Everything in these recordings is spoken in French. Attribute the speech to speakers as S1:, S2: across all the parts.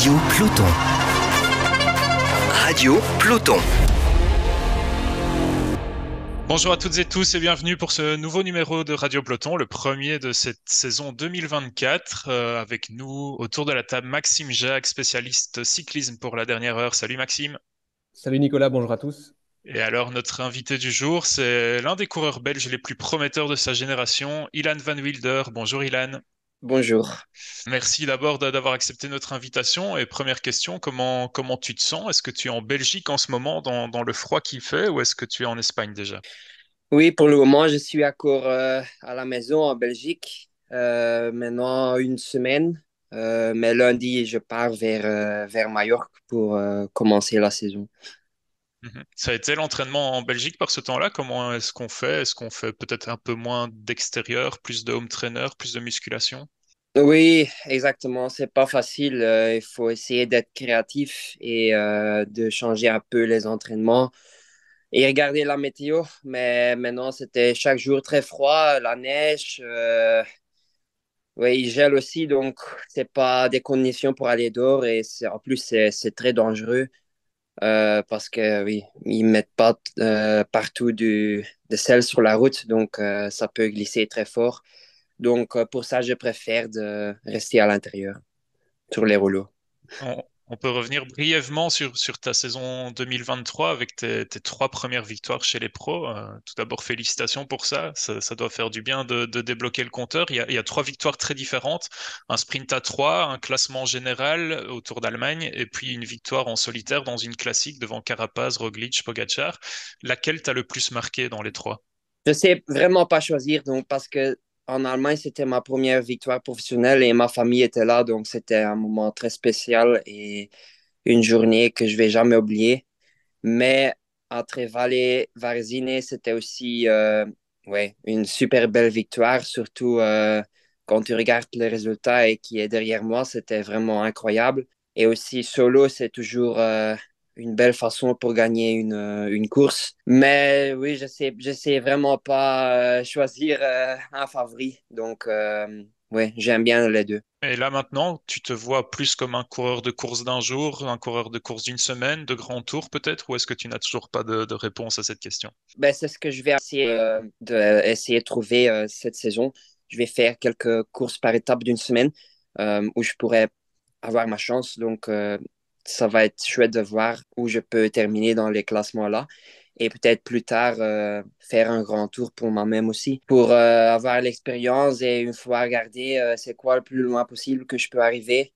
S1: Radio Peloton. Radio Peloton.
S2: Bonjour à toutes et tous et bienvenue pour ce nouveau numéro de Radio Peloton, le premier de cette saison 2024. Euh, avec nous autour de la table Maxime Jacques, spécialiste cyclisme pour la dernière heure. Salut Maxime.
S3: Salut Nicolas, bonjour à tous.
S2: Et alors notre invité du jour, c'est l'un des coureurs belges les plus prometteurs de sa génération, Ilan Van Wilder. Bonjour Ilan.
S4: Bonjour.
S2: Merci d'abord d'avoir accepté notre invitation. Et première question, comment, comment tu te sens? Est-ce que tu es en Belgique en ce moment dans, dans le froid qu'il fait ou est-ce que tu es en Espagne déjà?
S4: Oui, pour le moment, je suis encore euh, à la maison en Belgique. Euh, maintenant une semaine. Euh, mais lundi, je pars vers, vers Majorque pour commencer la saison.
S2: Mhm. Ça a été l'entraînement en Belgique par ce temps-là? Comment est-ce qu'on fait? Est-ce qu'on fait peut-être un peu moins d'extérieur, plus de home trainer, plus de musculation?
S4: Oui, exactement. C'est pas facile. Euh, il faut essayer d'être créatif et euh, de changer un peu les entraînements et regarder la météo. Mais maintenant, c'était chaque jour très froid, la neige. Euh, oui, il gèle aussi, donc c'est pas des conditions pour aller dehors et en plus c'est très dangereux. Euh, parce que oui, ils mettent pas euh, partout du, de sel sur la route, donc euh, ça peut glisser très fort. Donc pour ça, je préfère de rester à l'intérieur sur les rouleaux.
S2: Peut revenir brièvement sur, ta saison 2023 avec tes, trois premières victoires chez les pros. Euh, tout d'abord, félicitations pour ça. ça. doit faire du bien de, débloquer le compteur. Il y, a, trois victoires très différentes. Un sprint à trois, un classement général autour d'Allemagne et puis une victoire en solitaire dans une classique devant Carapaz, Roglic, Pogacar. Laquelle t'a le plus marqué dans les trois?
S4: Je sais vraiment pas choisir donc parce que en Allemagne, c'était ma première victoire professionnelle et ma famille était là, donc c'était un moment très spécial et une journée que je vais jamais oublier. Mais entre Valle Varzine, c'était aussi euh, ouais, une super belle victoire, surtout euh, quand tu regardes le résultat et qui est derrière moi, c'était vraiment incroyable. Et aussi solo, c'est toujours euh, une belle façon pour gagner une, euh, une course. Mais oui, je sais, je sais vraiment pas euh, choisir euh, un favori. Donc, oui, j'aime bien les deux.
S2: Et là maintenant, tu te vois plus comme un coureur de course d'un jour, un coureur de course d'une semaine, de grand tour peut-être, ou est-ce que tu n'as toujours pas de, de, réponse à cette question?
S4: Ben, C'est ce que je vais essayer de, essayer de trouver cette saison. Je vais faire quelques courses par étape d'une semaine où je pourrais avoir ma chance. Donc, ça va être chouette de voir où je peux terminer dans les classements là. Et peut-être plus tard, euh, faire un grand tour pour moi-même aussi, pour euh, avoir l'expérience et une fois regarder euh, c'est quoi le plus loin possible que je peux arriver.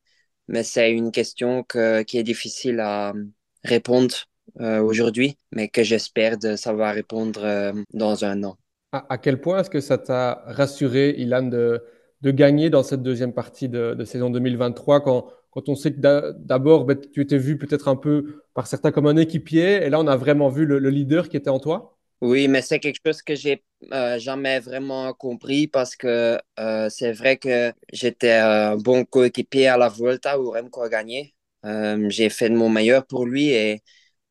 S4: Mais c'est une question que, qui est difficile à répondre aujourd'hui, mais que j'espère de savoir répondre dans un an.
S3: À, quel point est-ce que ça t'a rassuré, Ilan, de, de gagner dans cette deuxième partie de, saison 2023 quand quand on sait que d'abord, ben, tu étais vu peut-être un peu par certains comme un équipier, et là, on a vraiment vu le, leader qui était en toi?
S4: Oui, mais c'est quelque chose que j'ai euh, jamais vraiment compris parce que euh, c'est vrai que j'étais un bon coéquipier à la Volta où Remco a gagné. Euh, j'ai fait de mon meilleur pour lui et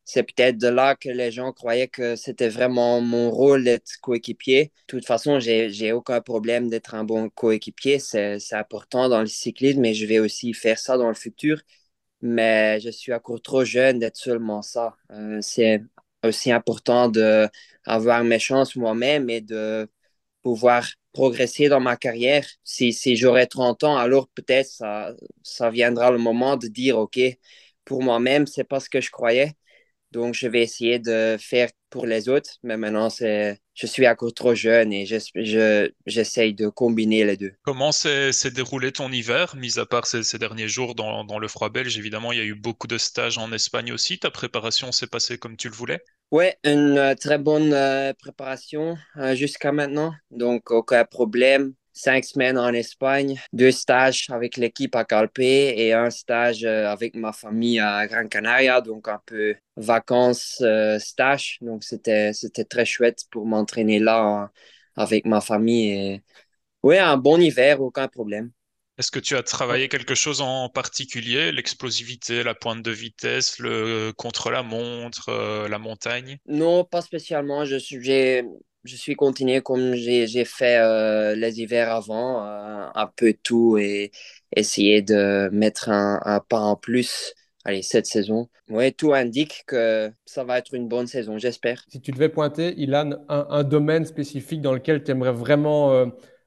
S4: c'est peut-être de là que les gens croyaient que c'était vraiment mon rôle d'être coéquipier. De toute façon, j'ai aucun problème d'être un bon coéquipier. C'est important dans le cyclisme, mais je vais aussi faire ça dans le futur. Mais je suis encore trop jeune d'être seulement ça. Euh, c'est aussi important d'avoir mes chances moi-même et de pouvoir progresser dans ma carrière. Si, si j'aurai 30 ans, alors peut-être ça, ça viendra le moment de dire, OK, pour moi-même, c'est pas ce que je croyais donc, je vais essayer de faire pour les autres, mais maintenant, c'est, je suis encore trop jeune et j'essaye de combiner les deux.
S2: Comment s'est déroulé ton hiver, mis à part ces, derniers jours dans, dans, le froid belge? Évidemment, il y a eu beaucoup de stages en Espagne aussi. Ta préparation s'est passée comme tu le voulais?
S4: Oui, une euh, très bonne euh, préparation euh, jusqu'à maintenant. Donc, aucun problème cinq semaines en Espagne, deux stages avec l'équipe à Calpe et un stage euh, avec ma famille à Gran Canaria, donc un peu vacances, euh, stage. Donc c'était, c'était très chouette pour m'entraîner là avec ma famille. Et... Oui, un bon hiver, aucun problème.
S2: Est-ce que tu as travaillé quelque chose en particulier? L'explosivité, la pointe de vitesse, le contre-la-montre, euh, la montagne?
S4: Non, pas spécialement. Je suis, j'ai, je suis continué comme j'ai fait euh, les hivers avant, euh, un peu tout et, essayer de mettre un, un pas en plus allez, cette saison. Oui, tout indique que ça va être une bonne saison, j'espère.
S3: Si tu devais pointer, Ilan, un, un domaine spécifique dans lequel tu aimerais vraiment euh,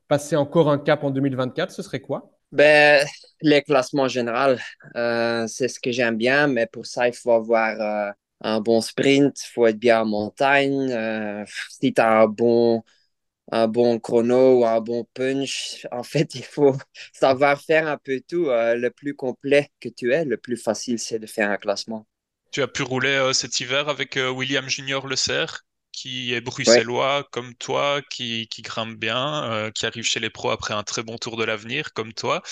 S3: passer encore un cap en 2024, ce serait quoi?
S4: Ben, les classements généraux, c'est ce que j'aime bien, mais pour ça, il faut avoir un bon sprint, il faut être bien en montagne. Euh, si tu as un bon, un bon chrono ou un bon punch, en fait, il faut savoir faire un peu tout. Euh, le plus complet que tu es, le plus facile, c'est de faire un classement.
S2: Tu as pu rouler euh, cet hiver avec William Junior Le Serre, qui est bruxellois ouais. comme toi, qui, qui grimpe bien, qui arrive chez les pros après un très bon tour de l'avenir comme toi.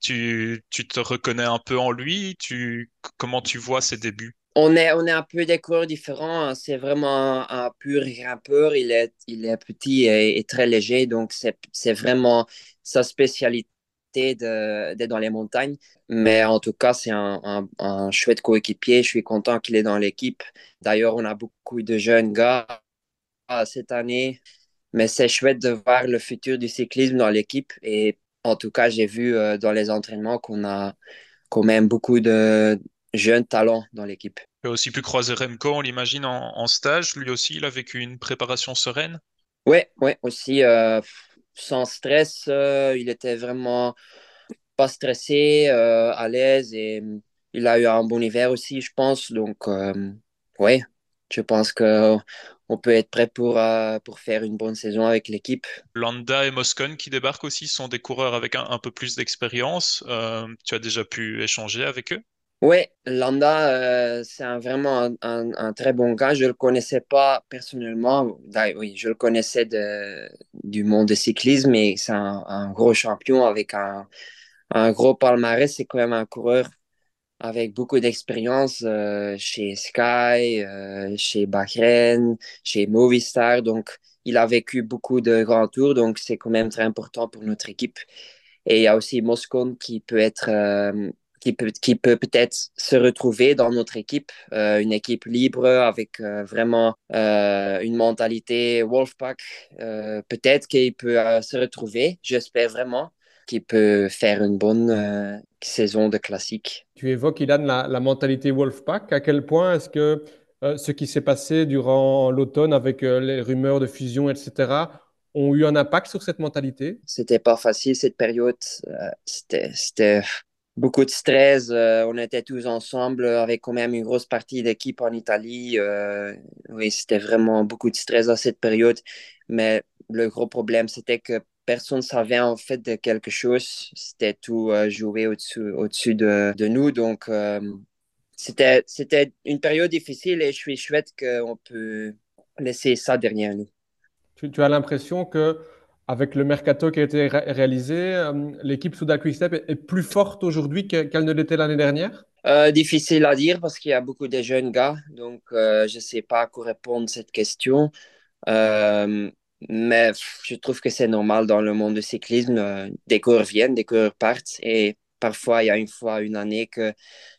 S2: Tu, tu te reconnais un peu en lui tu, Comment tu vois ses débuts?
S4: On est, on est un peu des coureurs différents. C'est vraiment un, pur grimpeur. Il est, il est petit et, très léger, donc c'est vraiment sa spécialité d'être dans les montagnes. Mais en tout cas, c'est un, un, chouette coéquipier. Je suis content qu'il est dans l'équipe. D'ailleurs, on a beaucoup de jeunes gars cette année. Mais c'est chouette de voir le futur du cyclisme dans l'équipe. Et en tout cas, j'ai vu euh, dans les entraînements qu'on a quand même beaucoup de, jeunes talents dans l'équipe.
S2: Tu as aussi pu croiser Remco, on l'imagine, en, en, stage. Lui aussi, il a vécu une préparation sereine
S4: Oui, ouais, aussi. Euh, sans stress, euh, il était vraiment pas stressé, euh, à l'aise et il a eu un bon hiver aussi, je pense. Donc, oui, je pense que on peut être prêt pour, euh, pour faire une bonne saison avec l'équipe.
S2: Landa et Moscon qui débarquent aussi sont des coureurs avec un, un peu plus d'expérience. Euh, tu as déjà pu échanger avec eux?
S4: Oui, Landa, euh, c'est vraiment un, très bon gars. Je ne le connaissais pas personnellement. Oui, je le connaissais de, du monde du cyclisme, mais c'est un, gros champion avec un, gros palmarès. C'est quand même un coureur avec beaucoup d'expérience euh, chez Sky, euh, chez Bahrain, chez Movistar. Donc, il a vécu beaucoup de grands tours, donc c'est quand même très important pour notre équipe. Et il y a aussi Moscone qui peut être, qui peut, qui peut peut-être se retrouver dans notre équipe, euh, une équipe libre avec euh, vraiment euh, une mentalité Wolfpack. peut-être qu'il peut se retrouver, j'espère vraiment qu'il peut faire une bonne saison de classique.
S3: Tu évoques, Ilan, la, la mentalité Wolfpack. À quel point est-ce que ce qui s'est passé durant l'automne avec les rumeurs de fusion, etc., ont eu un impact sur cette mentalité?
S4: C'était pas facile cette période. C'était beaucoup de stress. Euh, on était tous ensemble avec quand même une grosse partie d'équipe en Italie. Euh, oui, c'était vraiment beaucoup de stress à cette période. Mais le gros problème, c'était que personne ne savait en fait de quelque chose. C'était tout euh, joué au-dessus au de, nous. Donc, euh, c'était une période difficile et je suis chouette qu'on peut laisser ça derrière nous.
S3: Tu as l'impression que avec le mercato qui a été ré réalisé, euh, l'équipe Souda Quickstep est, est plus forte aujourd'hui qu'elle ne l'était l'année dernière?
S4: Euh, Difficile à dire parce qu'il y a beaucoup de jeunes gars, donc euh, je ne sais pas à quoi répondre à cette question. Mais je trouve que c'est normal dans le monde du cyclisme. Des coureurs viennent, des coureurs partent et parfois il y a une fois une année qu'il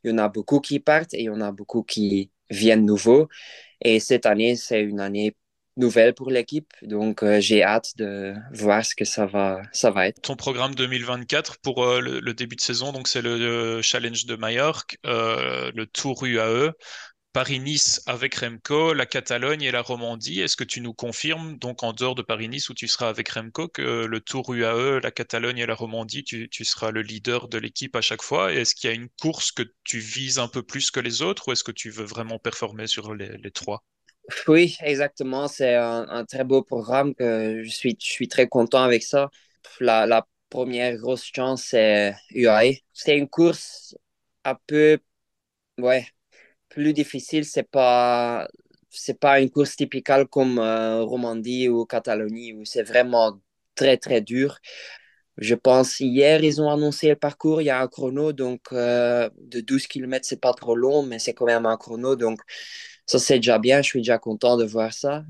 S4: y en a beaucoup qui partent et il y en a beaucoup qui viennent nouveaux. Et cette année, c'est une année nouvelle pour l'équipe. Donc, euh, j'ai hâte de voir ce que ça va, ça va être.
S2: Ton programme 2024 pour euh, le, début de saison, donc c'est le, le, Challenge de Majorque, euh, le Tour UAE, Paris-Nice avec Remco, la Catalogne et la Romandie. Est-ce que tu nous confirmes, donc en dehors de Paris-Nice où tu seras avec Remco, que le Tour UAE, la Catalogne et la Romandie, tu, tu seras le leader de l'équipe à chaque fois? Est-ce qu'il y a une course que tu vises un peu plus que les autres ou est-ce que tu veux vraiment performer sur les trois?
S4: Oui, exactement. C'est un, très beau programme que je suis, je suis très content avec ça. La, première grosse chance, c'est UAE. C'est une course un peu, ouais, plus difficile. C'est pas, pas une course typicale comme euh, Romandie ou Catalogne où c'est vraiment très, très dur. Je pense hier, ils ont annoncé le parcours. Il y a un chrono, donc euh, de 12 km, c'est pas trop long, mais c'est quand même un chrono. Donc, ça, c'est déjà bien. Je suis déjà content de voir ça.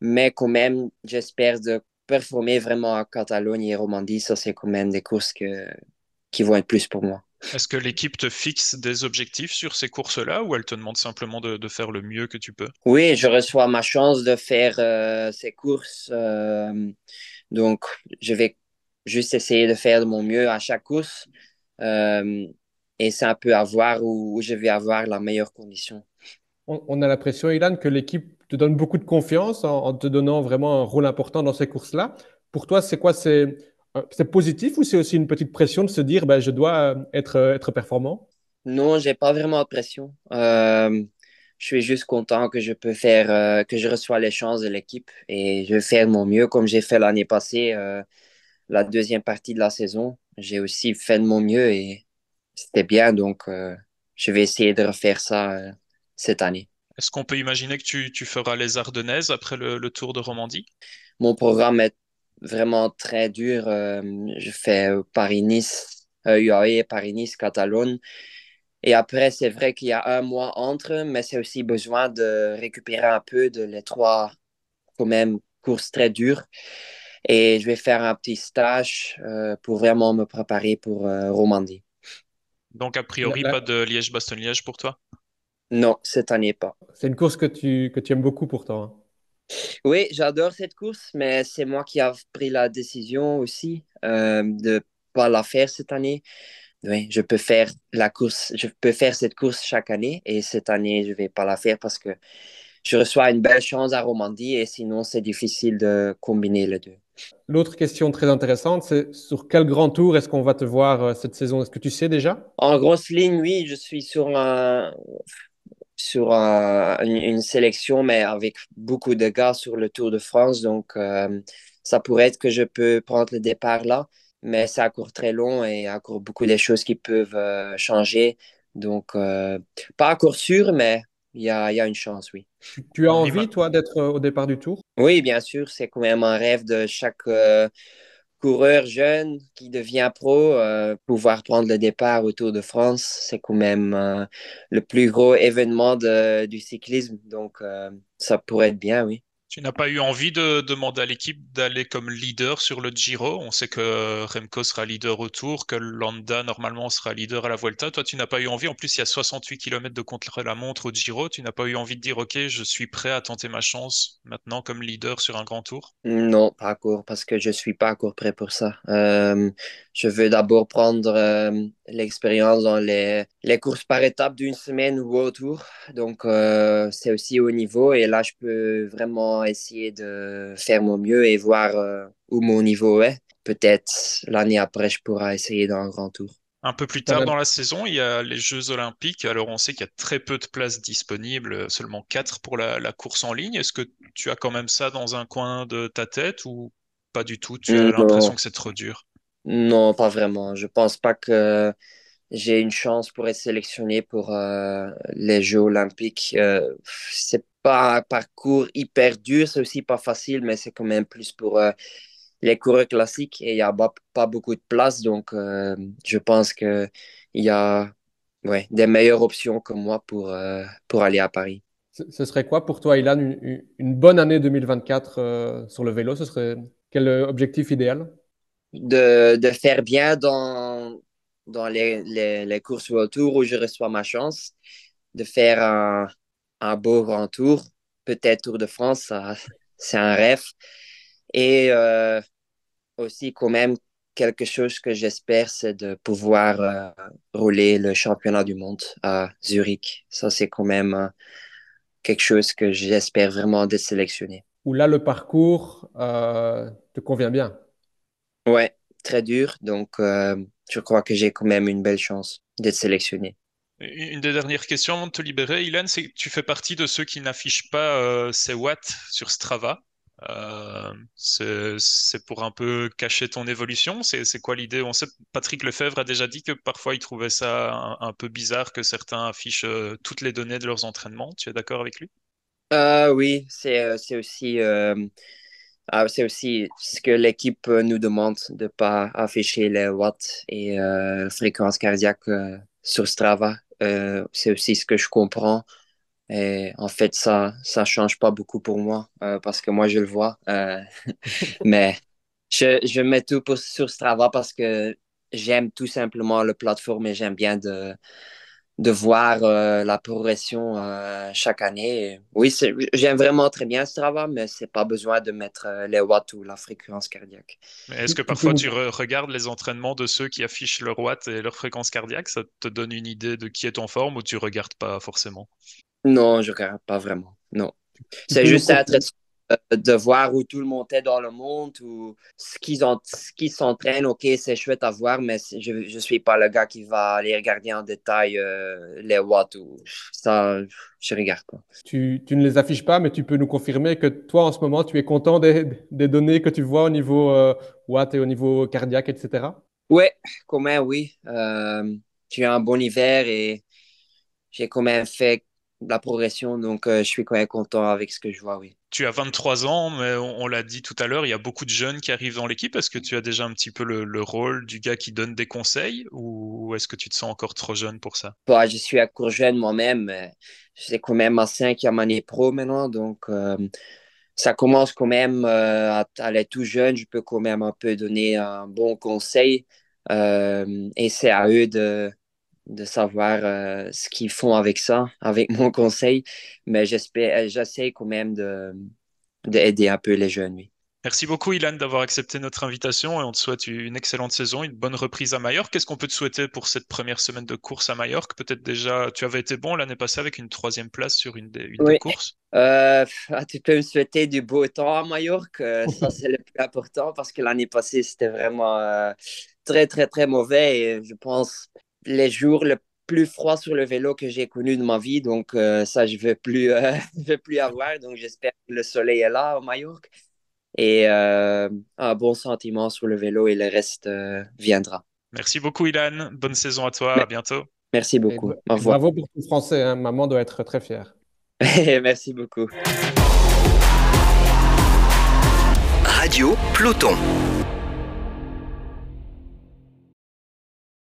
S4: Mais quand même, j'espère de performer vraiment à Catalogne et Romandie. Ça, c'est quand même des courses que, qui vont être plus pour moi.
S2: Est-ce que l'équipe te fixe des objectifs sur ces courses-là ou elle te demande simplement de, de, faire le mieux que tu peux?
S4: Oui, je reçois ma chance de faire euh, ces courses. Euh, donc, je vais juste essayer de faire de mon mieux à chaque course. et c'est un peu à voir où, je vais avoir la meilleure condition.
S3: On, a l'impression, Ilan, que l'équipe te donne beaucoup de confiance en, te donnant vraiment un rôle important dans ces courses-là. Pour toi, c'est quoi? C'est positif ou c'est aussi une petite pression de se dire ben, je dois être, être performant?
S4: Non, j'ai pas vraiment de pression. Euh, je suis juste content que je peux faire, euh, que je reçois les chances de l'équipe et je vais faire mon mieux comme j'ai fait l'année passée, euh, la deuxième partie de la saison. J'ai aussi fait de mon mieux et c'était bien, donc je vais essayer de refaire ça cette année.
S2: Est-ce qu'on peut imaginer que tu, tu, feras les Ardennaises après le, le Tour de Romandie?
S4: Mon programme est vraiment très dur. je fais Paris-Nice, UAE, Paris-Nice, Catalogne. Et après, c'est vrai qu'il y a un mois entre, mais c'est aussi besoin de récupérer un peu de les trois, quand même, courses très dures. Et je vais faire un petit stage euh, pour vraiment me préparer pour euh, Romandie.
S2: Donc, a priori, pas de Liège-Bastogne-Liège pour toi?
S4: Non, cette année pas.
S3: C'est une course que tu, que tu aimes beaucoup pourtant. Hein.
S4: Oui, j'adore cette course, mais c'est moi qui ai pris la décision aussi euh, de ne pas la faire cette année oui, je peux faire la course, je peux faire cette course chaque année et cette année, je ne vais pas la faire parce que je reçois une belle chance à Romandie et sinon, c'est difficile de combiner les deux.
S3: L'autre question très intéressante, c'est sur quel grand tour est-ce qu'on va te voir euh, cette saison? Est-ce que tu sais déjà?
S4: En grosse ligne, oui, je suis sur, un, sur une, sélection, mais avec beaucoup de gars sur le Tour de France. Donc, euh, ça pourrait être que je peux prendre le départ là mais c'est un cours très long et il y a encore beaucoup de choses qui peuvent euh, changer. Donc, euh, pas un cours sûr, mais il y a, y a, une chance, oui.
S3: Tu as envie, toi, d'être euh, au départ du tour?
S4: Oui, bien sûr. C'est quand même un rêve de chaque coureur jeune qui devient pro. pouvoir prendre le départ au Tour de France, c'est quand même le plus gros événement de, du cyclisme. Donc, ça pourrait être bien, oui.
S2: Tu n'as pas eu envie de demander à l'équipe d'aller comme leader sur le Giro? On sait que Remco sera leader au Tour, que Landa normalement sera leader à la Vuelta. Toi, tu n'as pas eu envie. En plus, il y a 68 km de contre-la-montre au Giro. Tu n'as pas eu envie de dire, OK, je suis prêt à tenter ma chance maintenant comme leader sur un grand tour?
S4: Non, pas encore, parce que je ne suis pas encore prêt pour ça. Euh, je veux d'abord prendre euh, l'expérience dans les, courses par étapes d'une semaine ou autour. Donc, euh, c'est aussi au niveau. Et là, je peux vraiment essayer de faire mon mieux et voir euh, où mon niveau est. Peut-être l'année après, je pourrai essayer dans un grand tour.
S2: Un peu plus tard dans la saison, il y a les Jeux Olympiques. Alors, on sait qu'il y a très peu de places disponibles, seulement 4 pour la, la course en ligne. Est-ce que tu as quand même ça dans un coin de ta tête ou pas du tout? Tu as l'impression que c'est trop dur?
S4: Non, pas vraiment. Je pense pas que j'ai une chance pour être sélectionné pour euh, les Jeux olympiques. Euh, c'est pas un parcours hyper dur, c'est aussi pas facile, mais c'est quand même plus pour euh, les coureurs classiques et il n'y a pas, beaucoup de place. Donc, je pense qu'il y a ouais, des meilleures options que moi pour, pour aller à Paris.
S3: Ce serait quoi pour toi, Ilan, une, une bonne année 2024 sur le vélo? Ce serait quel objectif idéal?
S4: De, de, faire bien dans, dans les, les, les courses autour où je reçois ma chance, de faire un, un beau grand tour, peut-être Tour de France, c'est un rêve. Et euh, aussi quand même quelque chose que j'espère, c'est de pouvoir euh, rouler le championnat du monde à Zurich. Ça, c'est quand même euh, quelque chose que j'espère vraiment d'être sélectionné.
S3: Où là, le parcours te convient bien?
S4: Ouais, très dur. Donc, je crois que j'ai quand même une belle chance d'être sélectionné.
S2: Une des dernières questions avant de te libérer, Ilan, c'est que tu fais partie de ceux qui n'affichent pas euh, ces watts sur Strava. Euh, c'est pour un peu cacher ton évolution. C'est quoi l'idée? On sait Patrick Lefebvre a déjà dit que parfois il trouvait ça un, peu bizarre que certains affichent toutes les données de leurs entraînements. Tu es d'accord avec lui?
S4: Oui, c'est aussi ah, aussi ce que l'équipe nous demande de ne pas afficher les watts et euh, fréquence cardiaque euh, sur Strava. Euh, c'est aussi ce que je comprends. Et en fait, ça ça change pas beaucoup pour moi euh, parce que moi, je le vois. mais je, je mets tout sur Strava parce que j'aime tout simplement le plateforme et j'aime bien de, de voir euh, la progression euh, chaque année. Oui, j'aime vraiment très bien ce travail, mais c'est pas besoin de mettre euh, les watts ou la fréquence cardiaque.
S2: Est-ce que parfois tu regardes les entraînements de ceux qui affichent leur watt et leur fréquence cardiaque Ça te donne une idée de qui est en forme ou tu regardes pas forcément?
S4: Non, je regarde pas vraiment. Non. C'est juste être euh, de voir où tout le monde est dans le monde, ou ce qu'ils ce s'entraînent, ok, c'est chouette à voir, mais je ne suis pas le gars qui va aller regarder en détail euh, les watts ou ça, je regarde pas.
S3: Tu, tu, ne les affiches pas, mais tu peux nous confirmer que toi, en ce moment, tu es content des, des données que tu vois au niveau euh, watts et au niveau cardiaque, etc.
S4: Oui, quand même, oui. tu as un bon hiver et j'ai quand même fait la progression. Donc, euh, je suis quand même content avec ce que je vois, oui.
S2: Tu as 23 ans, mais on, l'a dit tout à l'heure, il y a beaucoup de jeunes qui arrivent dans l'équipe. Est-ce que tu as déjà un petit peu le, rôle du gars qui donne des conseils ou est-ce que tu te sens encore trop jeune pour ça?
S4: Bah, Je suis encore jeune moi-même. J'ai quand même ma cinquième année pro maintenant. Donc, euh, ça commence quand même euh, à aller tout jeune. Je peux quand même un peu donner un bon conseil. et c'est à eux de, de savoir euh, ce qu'ils font avec ça, avec mon conseil. Mais j'espère, euh, j'essaie quand même de, d'aider un peu les jeunes, oui.
S2: Merci beaucoup, Ilan, d'avoir accepté notre invitation et on te souhaite une excellente saison, une bonne reprise à Majorque. Qu'est-ce qu'on peut te souhaiter pour cette première semaine de course à Majorque? Peut-être déjà, tu avais été bon l'année passée avec une troisième place sur une des, courses
S4: euh, ah, Tu peux me souhaiter du beau temps à Majorque. ça, c'est le plus important parce que l'année passée, c'était vraiment très, très, très mauvais et je pense les jours le plus froid sur le vélo que j'ai connu de ma vie. Donc, euh, ça, je ne veux, plus, euh, veux plus avoir. Donc, j'espère que le soleil est là au Majorque. Et euh, un bon sentiment sur le vélo et le reste viendra.
S2: Merci beaucoup, Ilan. Bonne saison à toi. À bientôt.
S4: Merci beaucoup.
S3: Au revoir. Bravo pour tout français. Hein. Maman doit être très fière.
S4: Merci beaucoup.
S1: Radio Peloton.